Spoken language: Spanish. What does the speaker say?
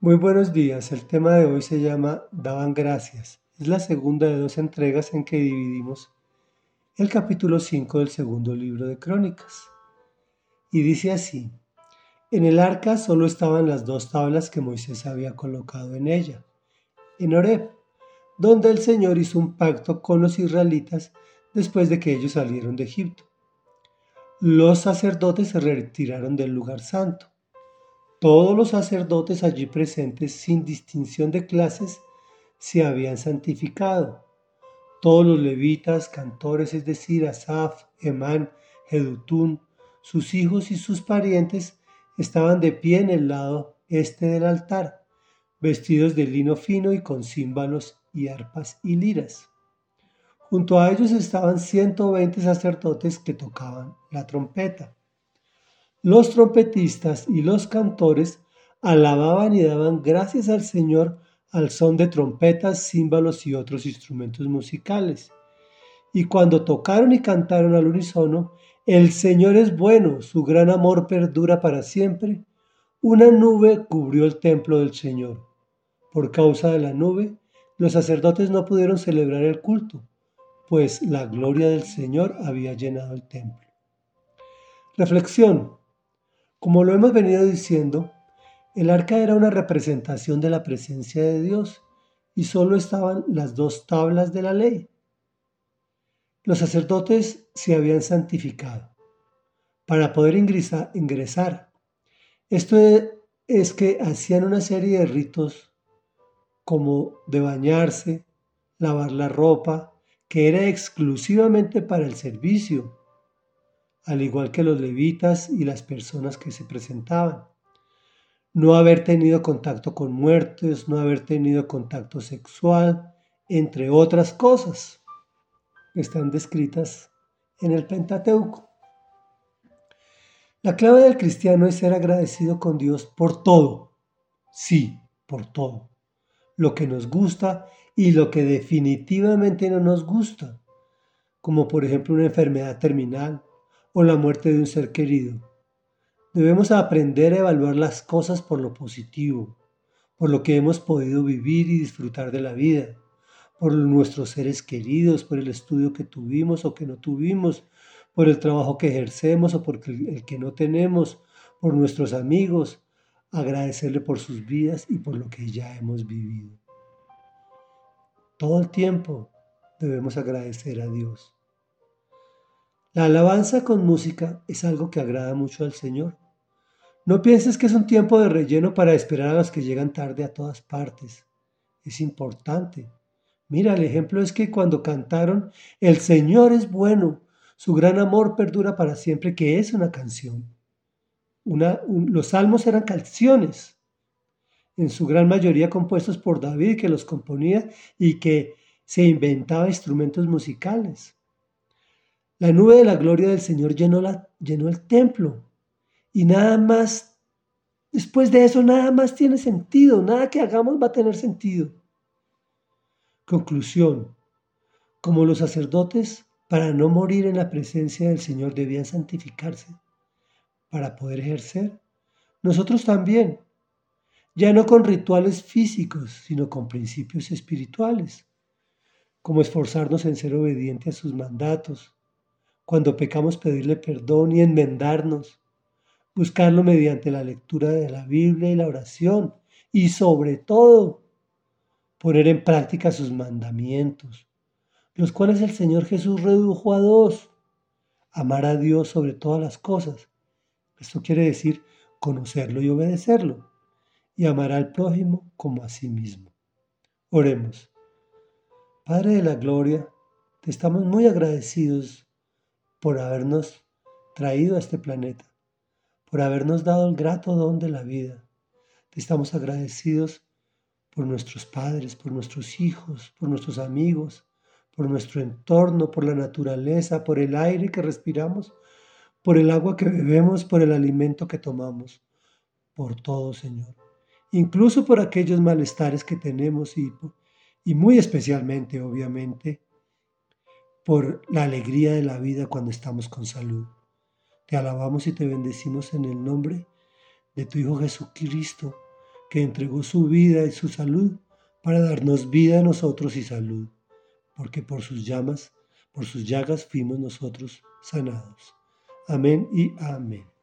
Muy buenos días, el tema de hoy se llama Daban gracias. Es la segunda de dos entregas en que dividimos el capítulo 5 del segundo libro de Crónicas. Y dice así, en el arca solo estaban las dos tablas que Moisés había colocado en ella, en Oreb, donde el Señor hizo un pacto con los israelitas después de que ellos salieron de Egipto. Los sacerdotes se retiraron del lugar santo todos los sacerdotes allí presentes, sin distinción de clases, se habían santificado. Todos los levitas, cantores, es decir, Asaf, Emán, Jedutún, sus hijos y sus parientes, estaban de pie en el lado este del altar, vestidos de lino fino y con címbalos y arpas y liras. Junto a ellos estaban 120 sacerdotes que tocaban la trompeta. Los trompetistas y los cantores alababan y daban gracias al Señor al son de trompetas, címbalos y otros instrumentos musicales. Y cuando tocaron y cantaron al unísono, el Señor es bueno, su gran amor perdura para siempre, una nube cubrió el templo del Señor. Por causa de la nube, los sacerdotes no pudieron celebrar el culto, pues la gloria del Señor había llenado el templo. Reflexión. Como lo hemos venido diciendo, el arca era una representación de la presencia de Dios y solo estaban las dos tablas de la ley. Los sacerdotes se habían santificado para poder ingresar. Esto es que hacían una serie de ritos como de bañarse, lavar la ropa, que era exclusivamente para el servicio al igual que los levitas y las personas que se presentaban. No haber tenido contacto con muertos, no haber tenido contacto sexual, entre otras cosas están descritas en el Pentateuco. La clave del cristiano es ser agradecido con Dios por todo, sí, por todo, lo que nos gusta y lo que definitivamente no nos gusta, como por ejemplo una enfermedad terminal, o la muerte de un ser querido. Debemos aprender a evaluar las cosas por lo positivo, por lo que hemos podido vivir y disfrutar de la vida, por nuestros seres queridos, por el estudio que tuvimos o que no tuvimos, por el trabajo que ejercemos o por el que no tenemos, por nuestros amigos, agradecerle por sus vidas y por lo que ya hemos vivido. Todo el tiempo debemos agradecer a Dios. La alabanza con música es algo que agrada mucho al Señor. No pienses que es un tiempo de relleno para esperar a los que llegan tarde a todas partes. Es importante. Mira, el ejemplo es que cuando cantaron El Señor es bueno, su gran amor perdura para siempre, que es una canción. los salmos eran canciones, en su gran mayoría compuestos por David, que los componía y que se inventaba instrumentos musicales. La nube de la gloria del Señor llenó, el templo. Y nada más, después de eso, nada más tiene sentido, nada que hagamos va a tener sentido. Conclusión. Como los sacerdotes, para no morir en la presencia del Señor debían santificarse para poder ejercer, nosotros también, ya no con rituales físicos, sino con principios espirituales, como esforzarnos en ser obedientes a sus mandatos, cuando pecamos pedirle perdón y enmendarnos, buscarlo mediante la lectura de la Biblia y la oración y sobre todo poner en práctica sus mandamientos, los cuales el Señor Jesús redujo a dos, amar a Dios sobre todas las cosas. Esto quiere decir conocerlo y obedecerlo, y amar al prójimo como a sí mismo. Oremos. Padre de la Gloria, te estamos muy agradecidos por habernos traído a este planeta, por habernos dado el grato don de la vida. Te estamos agradecidos por nuestros padres, por nuestros hijos, por nuestros amigos, por nuestro entorno, por la naturaleza, por el aire que respiramos, por el agua que bebemos, por el alimento que tomamos, por todo, Señor. Incluso por aquellos malestares que tenemos y, y muy especialmente, obviamente, por la alegría de la vida cuando estamos con salud. Te alabamos y te bendecimos en el nombre de tu Hijo Jesucristo, que entregó su vida y su salud para darnos vida a nosotros y salud, porque por sus llamas, por sus llagas fuimos nosotros sanados. Amén y amén.